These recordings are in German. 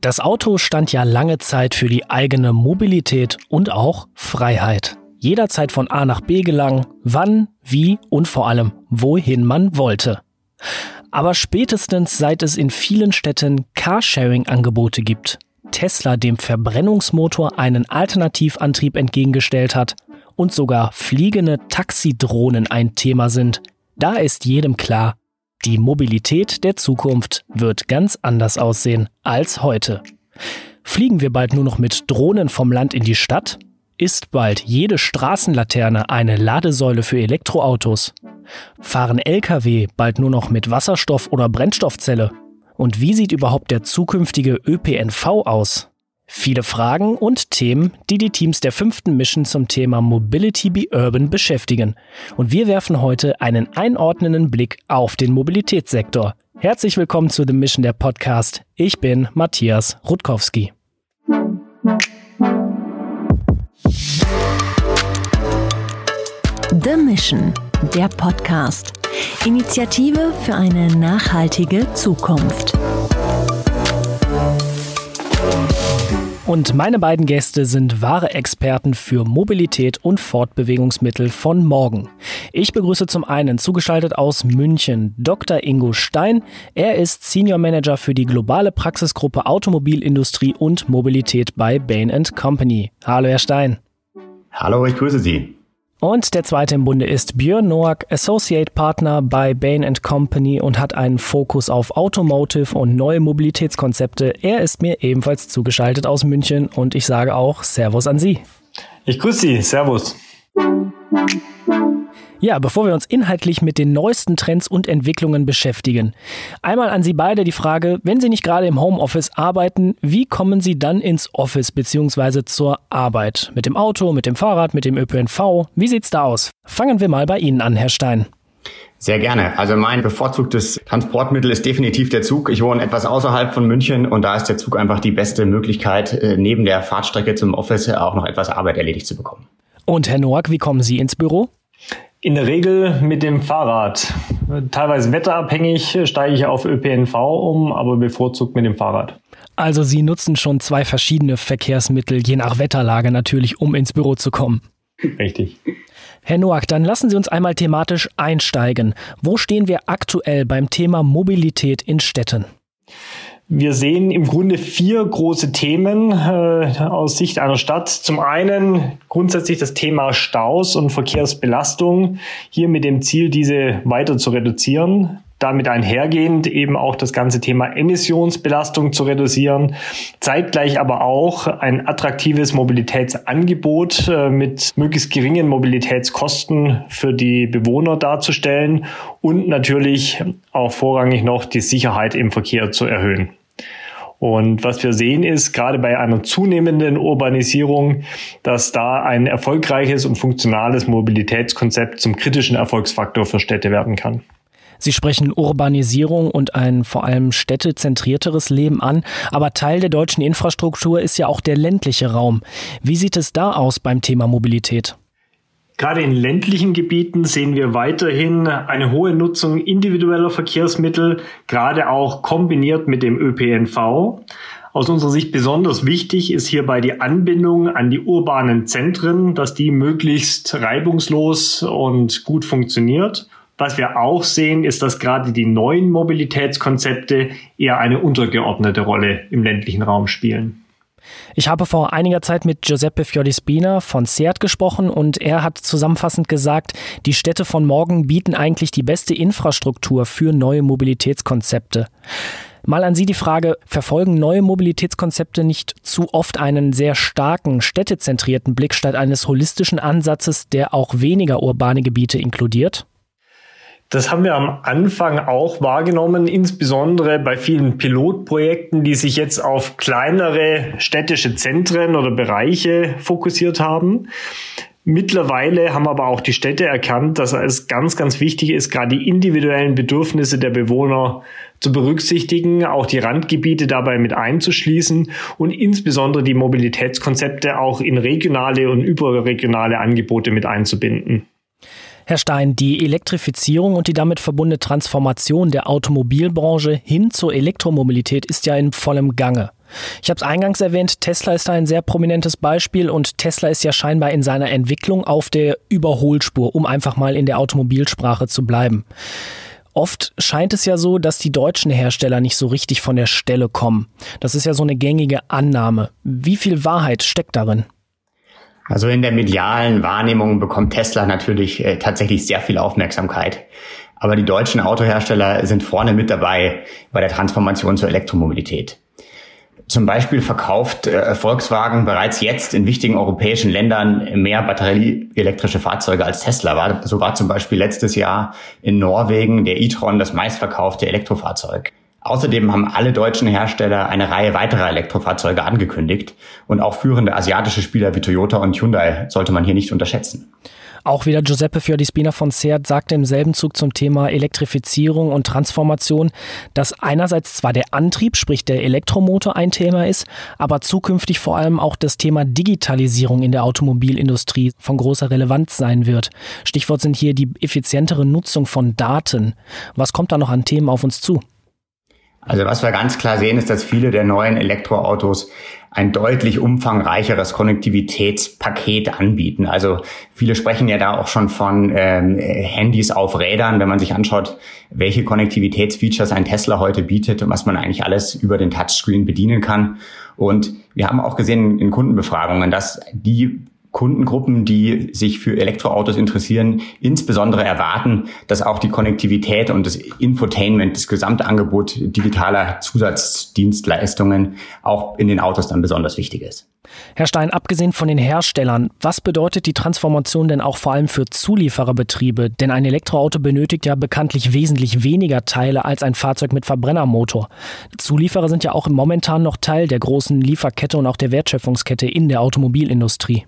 Das Auto stand ja lange Zeit für die eigene Mobilität und auch Freiheit. Jederzeit von A nach B gelangen, wann, wie und vor allem wohin man wollte. Aber spätestens seit es in vielen Städten Carsharing-Angebote gibt, Tesla dem Verbrennungsmotor einen Alternativantrieb entgegengestellt hat und sogar fliegende Taxidrohnen ein Thema sind, da ist jedem klar, die Mobilität der Zukunft wird ganz anders aussehen als heute. Fliegen wir bald nur noch mit Drohnen vom Land in die Stadt? Ist bald jede Straßenlaterne eine Ladesäule für Elektroautos? Fahren Lkw bald nur noch mit Wasserstoff oder Brennstoffzelle? Und wie sieht überhaupt der zukünftige ÖPNV aus? Viele Fragen und Themen, die die Teams der fünften Mission zum Thema Mobility be Urban beschäftigen. Und wir werfen heute einen einordnenden Blick auf den Mobilitätssektor. Herzlich willkommen zu The Mission der Podcast. Ich bin Matthias Rutkowski. The Mission, der Podcast. Initiative für eine nachhaltige Zukunft. Und meine beiden Gäste sind wahre Experten für Mobilität und Fortbewegungsmittel von morgen. Ich begrüße zum einen zugeschaltet aus München Dr. Ingo Stein. Er ist Senior Manager für die globale Praxisgruppe Automobilindustrie und Mobilität bei Bain Company. Hallo, Herr Stein. Hallo, ich grüße Sie. Und der zweite im Bunde ist Björn Noack, Associate Partner bei Bain Company und hat einen Fokus auf Automotive und neue Mobilitätskonzepte. Er ist mir ebenfalls zugeschaltet aus München und ich sage auch Servus an Sie. Ich grüße Sie, Servus. Ja, bevor wir uns inhaltlich mit den neuesten Trends und Entwicklungen beschäftigen, einmal an Sie beide die Frage, wenn Sie nicht gerade im Homeoffice arbeiten, wie kommen Sie dann ins Office bzw. zur Arbeit? Mit dem Auto, mit dem Fahrrad, mit dem ÖPNV? Wie sieht's da aus? Fangen wir mal bei Ihnen an, Herr Stein. Sehr gerne. Also mein bevorzugtes Transportmittel ist definitiv der Zug. Ich wohne etwas außerhalb von München und da ist der Zug einfach die beste Möglichkeit, äh, neben der Fahrtstrecke zum Office auch noch etwas Arbeit erledigt zu bekommen. Und Herr Noack, wie kommen Sie ins Büro? In der Regel mit dem Fahrrad. Teilweise wetterabhängig steige ich auf ÖPNV um, aber bevorzugt mit dem Fahrrad. Also Sie nutzen schon zwei verschiedene Verkehrsmittel, je nach Wetterlage natürlich, um ins Büro zu kommen. Richtig. Herr Noack, dann lassen Sie uns einmal thematisch einsteigen. Wo stehen wir aktuell beim Thema Mobilität in Städten? Wir sehen im Grunde vier große Themen äh, aus Sicht einer Stadt. Zum einen grundsätzlich das Thema Staus und Verkehrsbelastung, hier mit dem Ziel, diese weiter zu reduzieren damit einhergehend eben auch das ganze Thema Emissionsbelastung zu reduzieren, zeitgleich aber auch ein attraktives Mobilitätsangebot äh, mit möglichst geringen Mobilitätskosten für die Bewohner darzustellen und natürlich auch vorrangig noch die Sicherheit im Verkehr zu erhöhen. Und was wir sehen ist, gerade bei einer zunehmenden Urbanisierung, dass da ein erfolgreiches und funktionales Mobilitätskonzept zum kritischen Erfolgsfaktor für Städte werden kann. Sie sprechen Urbanisierung und ein vor allem städtezentrierteres Leben an, aber Teil der deutschen Infrastruktur ist ja auch der ländliche Raum. Wie sieht es da aus beim Thema Mobilität? Gerade in ländlichen Gebieten sehen wir weiterhin eine hohe Nutzung individueller Verkehrsmittel, gerade auch kombiniert mit dem ÖPNV. Aus unserer Sicht besonders wichtig ist hierbei die Anbindung an die urbanen Zentren, dass die möglichst reibungslos und gut funktioniert. Was wir auch sehen, ist, dass gerade die neuen Mobilitätskonzepte eher eine untergeordnete Rolle im ländlichen Raum spielen. Ich habe vor einiger Zeit mit Giuseppe Fiolispina von SEAT gesprochen und er hat zusammenfassend gesagt, die Städte von morgen bieten eigentlich die beste Infrastruktur für neue Mobilitätskonzepte. Mal an Sie die Frage, verfolgen neue Mobilitätskonzepte nicht zu oft einen sehr starken städtezentrierten Blick statt eines holistischen Ansatzes, der auch weniger urbane Gebiete inkludiert? Das haben wir am Anfang auch wahrgenommen, insbesondere bei vielen Pilotprojekten, die sich jetzt auf kleinere städtische Zentren oder Bereiche fokussiert haben. Mittlerweile haben aber auch die Städte erkannt, dass es ganz, ganz wichtig ist, gerade die individuellen Bedürfnisse der Bewohner zu berücksichtigen, auch die Randgebiete dabei mit einzuschließen und insbesondere die Mobilitätskonzepte auch in regionale und überregionale Angebote mit einzubinden. Herr Stein, die Elektrifizierung und die damit verbundene Transformation der Automobilbranche hin zur Elektromobilität ist ja in vollem Gange. Ich habe es eingangs erwähnt, Tesla ist da ein sehr prominentes Beispiel und Tesla ist ja scheinbar in seiner Entwicklung auf der Überholspur, um einfach mal in der Automobilsprache zu bleiben. Oft scheint es ja so, dass die deutschen Hersteller nicht so richtig von der Stelle kommen. Das ist ja so eine gängige Annahme. Wie viel Wahrheit steckt darin? Also in der medialen Wahrnehmung bekommt Tesla natürlich äh, tatsächlich sehr viel Aufmerksamkeit. Aber die deutschen Autohersteller sind vorne mit dabei bei der Transformation zur Elektromobilität. Zum Beispiel verkauft äh, Volkswagen bereits jetzt in wichtigen europäischen Ländern mehr batterieelektrische Fahrzeuge als Tesla war. So war zum Beispiel letztes Jahr in Norwegen der e-tron das meistverkaufte Elektrofahrzeug. Außerdem haben alle deutschen Hersteller eine Reihe weiterer Elektrofahrzeuge angekündigt und auch führende asiatische Spieler wie Toyota und Hyundai sollte man hier nicht unterschätzen. Auch wieder Giuseppe Fiordispina von Seat sagte im selben Zug zum Thema Elektrifizierung und Transformation, dass einerseits zwar der Antrieb, sprich der Elektromotor ein Thema ist, aber zukünftig vor allem auch das Thema Digitalisierung in der Automobilindustrie von großer Relevanz sein wird. Stichwort sind hier die effizientere Nutzung von Daten. Was kommt da noch an Themen auf uns zu? Also was wir ganz klar sehen, ist, dass viele der neuen Elektroautos ein deutlich umfangreicheres Konnektivitätspaket anbieten. Also viele sprechen ja da auch schon von ähm, Handys auf Rädern, wenn man sich anschaut, welche Konnektivitätsfeatures ein Tesla heute bietet und was man eigentlich alles über den Touchscreen bedienen kann. Und wir haben auch gesehen in Kundenbefragungen, dass die Kundengruppen, die sich für Elektroautos interessieren, insbesondere erwarten, dass auch die Konnektivität und das Infotainment, das gesamte Angebot digitaler Zusatzdienstleistungen auch in den Autos dann besonders wichtig ist. Herr Stein, abgesehen von den Herstellern, was bedeutet die Transformation denn auch vor allem für Zuliefererbetriebe? Denn ein Elektroauto benötigt ja bekanntlich wesentlich weniger Teile als ein Fahrzeug mit Verbrennermotor. Zulieferer sind ja auch momentan noch Teil der großen Lieferkette und auch der Wertschöpfungskette in der Automobilindustrie.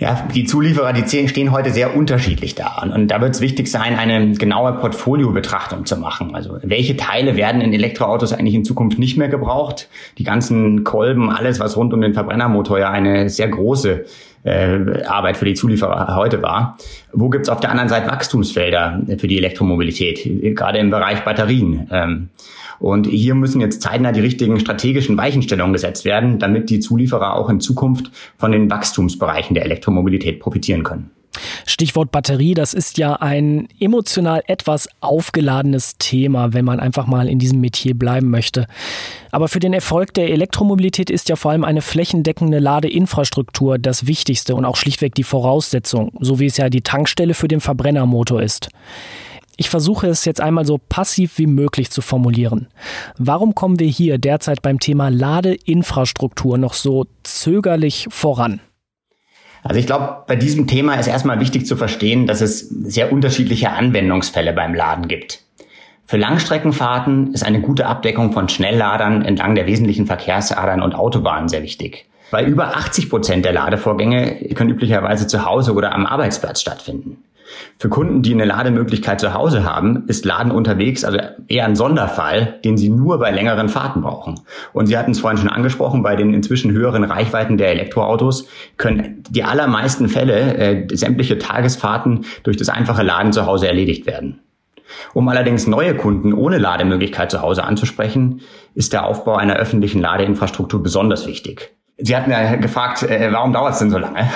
Ja, die Zulieferer, die stehen heute sehr unterschiedlich da. Und da wird es wichtig sein, eine genaue Portfoliobetrachtung zu machen. Also welche Teile werden in Elektroautos eigentlich in Zukunft nicht mehr gebraucht? Die ganzen Kolben, alles, was rund um den Verbrennermotor ja eine sehr große äh, Arbeit für die Zulieferer heute war. Wo gibt's auf der anderen Seite Wachstumsfelder für die Elektromobilität, gerade im Bereich Batterien? Ähm, und hier müssen jetzt zeitnah die richtigen strategischen Weichenstellungen gesetzt werden, damit die Zulieferer auch in Zukunft von den Wachstumsbereichen der Elektromobilität profitieren können. Stichwort Batterie, das ist ja ein emotional etwas aufgeladenes Thema, wenn man einfach mal in diesem Metier bleiben möchte. Aber für den Erfolg der Elektromobilität ist ja vor allem eine flächendeckende Ladeinfrastruktur das Wichtigste und auch schlichtweg die Voraussetzung, so wie es ja die Tankstelle für den Verbrennermotor ist. Ich versuche es jetzt einmal so passiv wie möglich zu formulieren. Warum kommen wir hier derzeit beim Thema Ladeinfrastruktur noch so zögerlich voran? Also ich glaube, bei diesem Thema ist erstmal wichtig zu verstehen, dass es sehr unterschiedliche Anwendungsfälle beim Laden gibt. Für Langstreckenfahrten ist eine gute Abdeckung von Schnellladern entlang der wesentlichen Verkehrsadern und Autobahnen sehr wichtig. Weil über 80 Prozent der Ladevorgänge können üblicherweise zu Hause oder am Arbeitsplatz stattfinden. Für Kunden, die eine Lademöglichkeit zu Hause haben, ist Laden unterwegs also eher ein Sonderfall, den sie nur bei längeren Fahrten brauchen. Und Sie hatten es vorhin schon angesprochen, bei den inzwischen höheren Reichweiten der Elektroautos können die allermeisten Fälle äh, sämtliche Tagesfahrten durch das einfache Laden zu Hause erledigt werden. Um allerdings neue Kunden ohne Lademöglichkeit zu Hause anzusprechen, ist der Aufbau einer öffentlichen Ladeinfrastruktur besonders wichtig. Sie hatten ja gefragt, äh, warum dauert es denn so lange?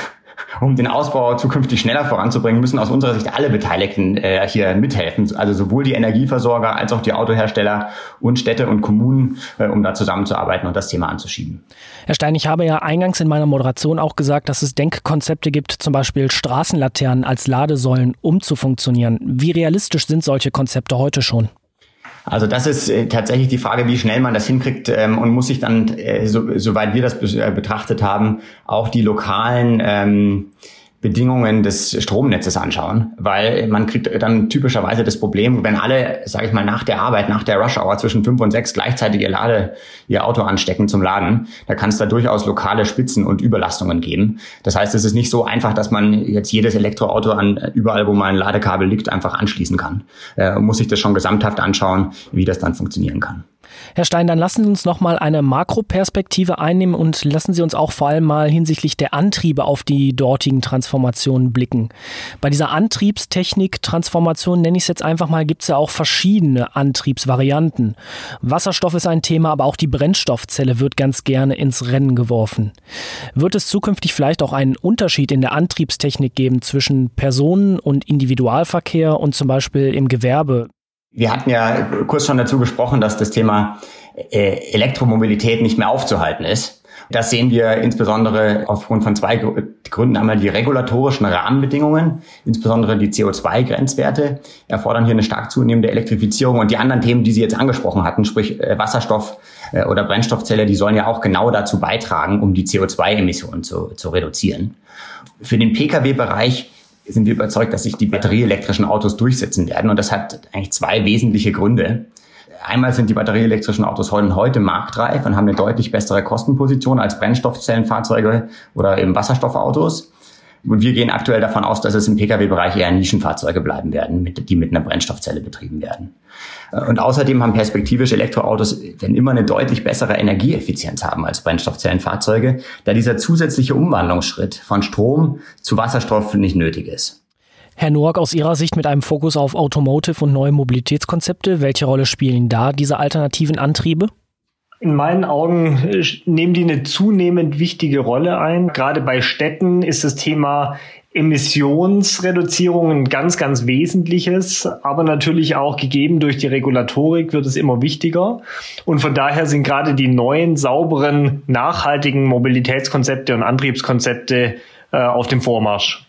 Um den Ausbau zukünftig schneller voranzubringen, müssen aus unserer Sicht alle Beteiligten äh, hier mithelfen. Also sowohl die Energieversorger als auch die Autohersteller und Städte und Kommunen, äh, um da zusammenzuarbeiten und das Thema anzuschieben. Herr Stein, ich habe ja eingangs in meiner Moderation auch gesagt, dass es Denkkonzepte gibt, zum Beispiel Straßenlaternen als Ladesäulen umzufunktionieren. Wie realistisch sind solche Konzepte heute schon? Also das ist äh, tatsächlich die Frage, wie schnell man das hinkriegt ähm, und muss sich dann, äh, so, soweit wir das äh, betrachtet haben, auch die lokalen ähm, Bedingungen des Stromnetzes anschauen, weil man kriegt dann typischerweise das Problem, wenn alle, sage ich mal, nach der Arbeit, nach der Rush Hour zwischen fünf und sechs gleichzeitig ihr Lade, ihr Auto anstecken zum Laden, da kann es da durchaus lokale Spitzen und Überlastungen geben. Das heißt, es ist nicht so einfach, dass man jetzt jedes Elektroauto an überall, wo mal ein Ladekabel liegt, einfach anschließen kann. Äh, muss sich das schon gesamthaft anschauen, wie das dann funktionieren kann. Herr Stein, dann lassen Sie uns noch mal eine Makroperspektive einnehmen und lassen Sie uns auch vor allem mal hinsichtlich der Antriebe auf die dortigen Transformationen blicken. Bei dieser Antriebstechnik-Transformation, nenne ich es jetzt einfach mal, gibt es ja auch verschiedene Antriebsvarianten. Wasserstoff ist ein Thema, aber auch die Brennstoffzelle wird ganz gerne ins Rennen geworfen. Wird es zukünftig vielleicht auch einen Unterschied in der Antriebstechnik geben zwischen Personen- und Individualverkehr und zum Beispiel im Gewerbe? Wir hatten ja kurz schon dazu gesprochen, dass das Thema äh, Elektromobilität nicht mehr aufzuhalten ist. Das sehen wir insbesondere aufgrund von zwei Gründen. Einmal die regulatorischen Rahmenbedingungen, insbesondere die CO2-Grenzwerte, erfordern hier eine stark zunehmende Elektrifizierung. Und die anderen Themen, die Sie jetzt angesprochen hatten, sprich äh, Wasserstoff äh, oder Brennstoffzelle, die sollen ja auch genau dazu beitragen, um die CO2-Emissionen zu, zu reduzieren. Für den Pkw-Bereich sind wir überzeugt, dass sich die batterieelektrischen Autos durchsetzen werden. Und das hat eigentlich zwei wesentliche Gründe. Einmal sind die batterieelektrischen Autos heute marktreif und haben eine deutlich bessere Kostenposition als Brennstoffzellenfahrzeuge oder eben Wasserstoffautos. Und wir gehen aktuell davon aus, dass es im Pkw-Bereich eher Nischenfahrzeuge bleiben werden, die mit einer Brennstoffzelle betrieben werden. Und außerdem haben perspektivische Elektroautos werden immer eine deutlich bessere Energieeffizienz haben als Brennstoffzellenfahrzeuge, da dieser zusätzliche Umwandlungsschritt von Strom zu Wasserstoff nicht nötig ist. Herr Noack, aus Ihrer Sicht mit einem Fokus auf Automotive und neue Mobilitätskonzepte, welche Rolle spielen da diese alternativen Antriebe? In meinen Augen äh, nehmen die eine zunehmend wichtige Rolle ein. Gerade bei Städten ist das Thema Emissionsreduzierung ein ganz, ganz wesentliches, aber natürlich auch gegeben durch die Regulatorik wird es immer wichtiger. Und von daher sind gerade die neuen, sauberen, nachhaltigen Mobilitätskonzepte und Antriebskonzepte äh, auf dem Vormarsch.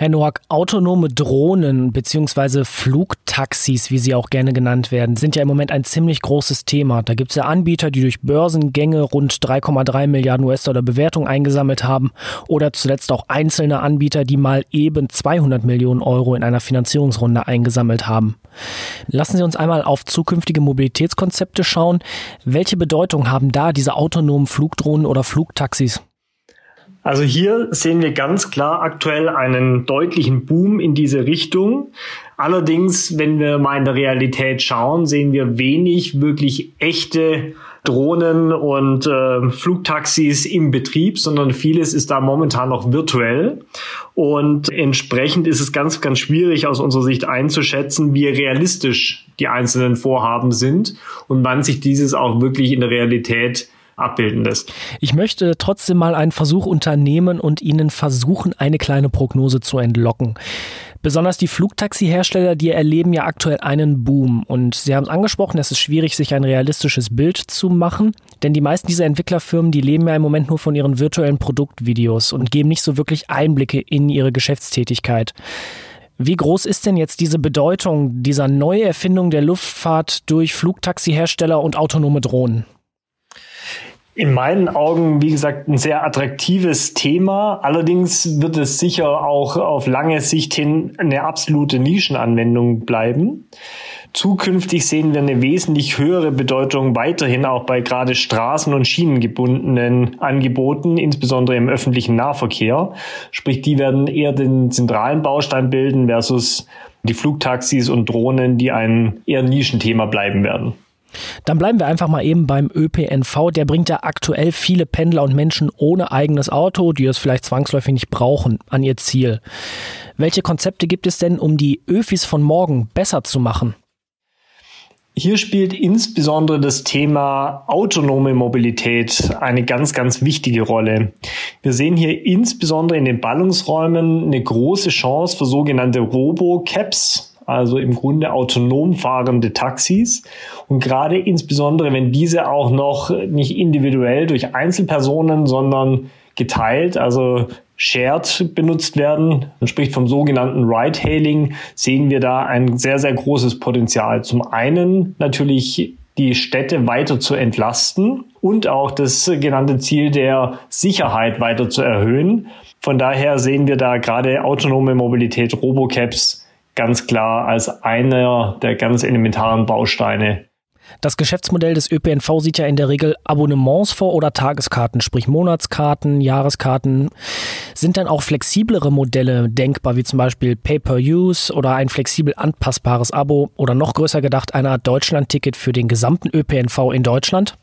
Herr Noack, autonome Drohnen bzw. Flugtaxis, wie sie auch gerne genannt werden, sind ja im Moment ein ziemlich großes Thema. Da gibt es ja Anbieter, die durch Börsengänge rund 3,3 Milliarden US-Dollar Bewertung eingesammelt haben oder zuletzt auch einzelne Anbieter, die mal eben 200 Millionen Euro in einer Finanzierungsrunde eingesammelt haben. Lassen Sie uns einmal auf zukünftige Mobilitätskonzepte schauen. Welche Bedeutung haben da diese autonomen Flugdrohnen oder Flugtaxis? Also hier sehen wir ganz klar aktuell einen deutlichen Boom in diese Richtung. Allerdings, wenn wir mal in der Realität schauen, sehen wir wenig wirklich echte Drohnen und äh, Flugtaxis im Betrieb, sondern vieles ist da momentan noch virtuell. Und entsprechend ist es ganz, ganz schwierig aus unserer Sicht einzuschätzen, wie realistisch die einzelnen Vorhaben sind und wann sich dieses auch wirklich in der Realität abbilden lässt. Ich möchte trotzdem mal einen Versuch unternehmen und Ihnen versuchen, eine kleine Prognose zu entlocken. Besonders die Flugtaxi-Hersteller, die erleben ja aktuell einen Boom. Und Sie haben es angesprochen, es ist schwierig, sich ein realistisches Bild zu machen. Denn die meisten dieser Entwicklerfirmen, die leben ja im Moment nur von ihren virtuellen Produktvideos und geben nicht so wirklich Einblicke in ihre Geschäftstätigkeit. Wie groß ist denn jetzt diese Bedeutung dieser Neuerfindung der Luftfahrt durch Flugtaxi-Hersteller und autonome Drohnen? In meinen Augen, wie gesagt, ein sehr attraktives Thema. Allerdings wird es sicher auch auf lange Sicht hin eine absolute Nischenanwendung bleiben. Zukünftig sehen wir eine wesentlich höhere Bedeutung weiterhin auch bei gerade straßen- und schienengebundenen Angeboten, insbesondere im öffentlichen Nahverkehr. Sprich, die werden eher den zentralen Baustein bilden versus die Flugtaxis und Drohnen, die ein eher Nischenthema bleiben werden. Dann bleiben wir einfach mal eben beim ÖPNV. Der bringt ja aktuell viele Pendler und Menschen ohne eigenes Auto, die es vielleicht zwangsläufig nicht brauchen, an ihr Ziel. Welche Konzepte gibt es denn, um die Öfis von morgen besser zu machen? Hier spielt insbesondere das Thema autonome Mobilität eine ganz, ganz wichtige Rolle. Wir sehen hier insbesondere in den Ballungsräumen eine große Chance für sogenannte Robo-Caps, also im Grunde autonom fahrende Taxis. Und gerade insbesondere, wenn diese auch noch nicht individuell durch Einzelpersonen, sondern geteilt, also shared benutzt werden, man spricht vom sogenannten Ride-Hailing, sehen wir da ein sehr, sehr großes Potenzial. Zum einen natürlich die Städte weiter zu entlasten und auch das genannte Ziel der Sicherheit weiter zu erhöhen. Von daher sehen wir da gerade autonome Mobilität, Robocaps ganz klar als einer der ganz elementaren Bausteine. Das Geschäftsmodell des ÖPNV sieht ja in der Regel Abonnements vor oder Tageskarten, sprich Monatskarten, Jahreskarten. Sind dann auch flexiblere Modelle denkbar, wie zum Beispiel Pay-per-Use oder ein flexibel anpassbares Abo oder noch größer gedacht eine Art Deutschland-Ticket für den gesamten ÖPNV in Deutschland?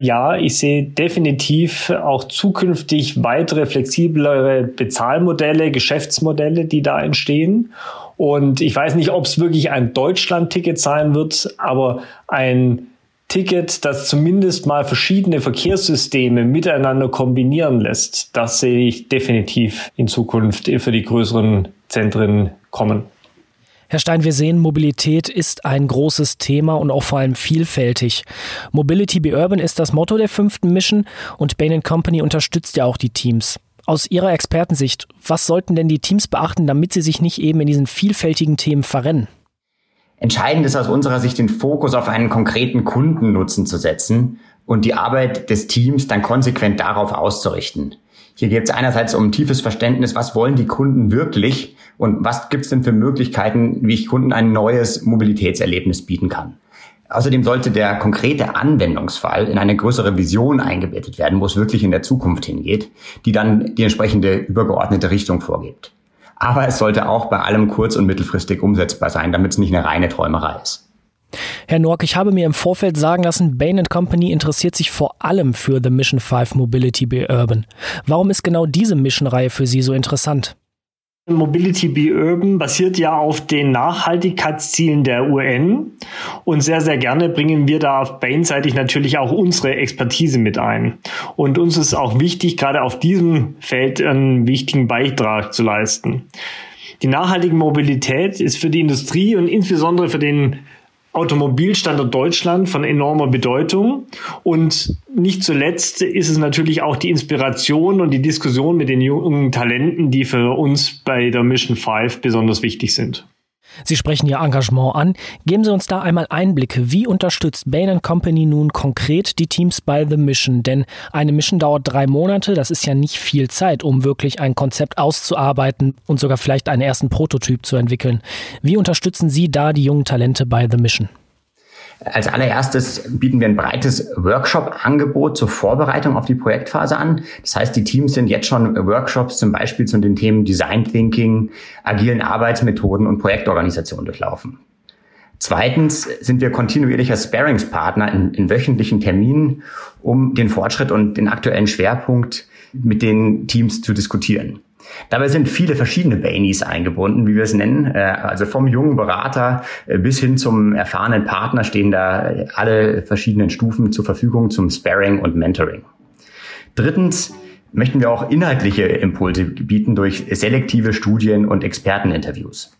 Ja, ich sehe definitiv auch zukünftig weitere flexiblere Bezahlmodelle, Geschäftsmodelle, die da entstehen. Und ich weiß nicht, ob es wirklich ein Deutschland-Ticket sein wird, aber ein Ticket, das zumindest mal verschiedene Verkehrssysteme miteinander kombinieren lässt, das sehe ich definitiv in Zukunft für die größeren Zentren kommen. Herr Stein, wir sehen, Mobilität ist ein großes Thema und auch vor allem vielfältig. Mobility be Urban ist das Motto der fünften Mission und Bain Company unterstützt ja auch die Teams. Aus Ihrer Expertensicht, was sollten denn die Teams beachten, damit sie sich nicht eben in diesen vielfältigen Themen verrennen? Entscheidend ist aus unserer Sicht, den Fokus auf einen konkreten Kundennutzen zu setzen und die Arbeit des Teams dann konsequent darauf auszurichten. Hier geht es einerseits um tiefes Verständnis, was wollen die Kunden wirklich und was gibt es denn für Möglichkeiten, wie ich Kunden ein neues Mobilitätserlebnis bieten kann. Außerdem sollte der konkrete Anwendungsfall in eine größere Vision eingebettet werden, wo es wirklich in der Zukunft hingeht, die dann die entsprechende übergeordnete Richtung vorgibt. Aber es sollte auch bei allem kurz- und mittelfristig umsetzbar sein, damit es nicht eine reine Träumerei ist. Herr Nork, ich habe mir im Vorfeld sagen lassen, Bain Company interessiert sich vor allem für The Mission 5 Mobility Be Urban. Warum ist genau diese Mission-Reihe für Sie so interessant? Mobility Be Urban basiert ja auf den Nachhaltigkeitszielen der UN und sehr, sehr gerne bringen wir da Bain-seitig natürlich auch unsere Expertise mit ein. Und uns ist auch wichtig, gerade auf diesem Feld einen wichtigen Beitrag zu leisten. Die nachhaltige Mobilität ist für die Industrie und insbesondere für den Automobilstandort Deutschland von enormer Bedeutung. Und nicht zuletzt ist es natürlich auch die Inspiration und die Diskussion mit den jungen Talenten, die für uns bei der Mission 5 besonders wichtig sind. Sie sprechen Ihr Engagement an. Geben Sie uns da einmal Einblicke. Wie unterstützt Bain Company nun konkret die Teams bei The Mission? Denn eine Mission dauert drei Monate. Das ist ja nicht viel Zeit, um wirklich ein Konzept auszuarbeiten und sogar vielleicht einen ersten Prototyp zu entwickeln. Wie unterstützen Sie da die jungen Talente bei The Mission? Als allererstes bieten wir ein breites Workshop-Angebot zur Vorbereitung auf die Projektphase an. Das heißt, die Teams sind jetzt schon Workshops zum Beispiel zu den Themen Design Thinking, agilen Arbeitsmethoden und Projektorganisation durchlaufen. Zweitens sind wir kontinuierlicher Sparingspartner in, in wöchentlichen Terminen, um den Fortschritt und den aktuellen Schwerpunkt mit den Teams zu diskutieren. Dabei sind viele verschiedene Baineys eingebunden, wie wir es nennen. Äh, also vom jungen Berater äh, bis hin zum erfahrenen Partner stehen da alle verschiedenen Stufen zur Verfügung zum Sparring und Mentoring. Drittens möchten wir auch inhaltliche Impulse bieten durch selektive Studien und Experteninterviews.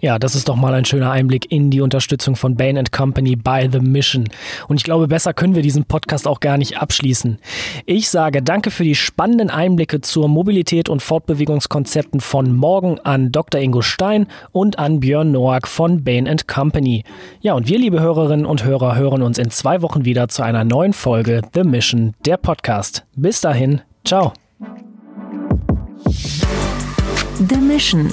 Ja, das ist doch mal ein schöner Einblick in die Unterstützung von Bain Company by The Mission. Und ich glaube, besser können wir diesen Podcast auch gar nicht abschließen. Ich sage danke für die spannenden Einblicke zur Mobilität und Fortbewegungskonzepten von morgen an Dr. Ingo Stein und an Björn Noack von Bain Company. Ja, und wir, liebe Hörerinnen und Hörer, hören uns in zwei Wochen wieder zu einer neuen Folge The Mission, der Podcast. Bis dahin, ciao. The Mission,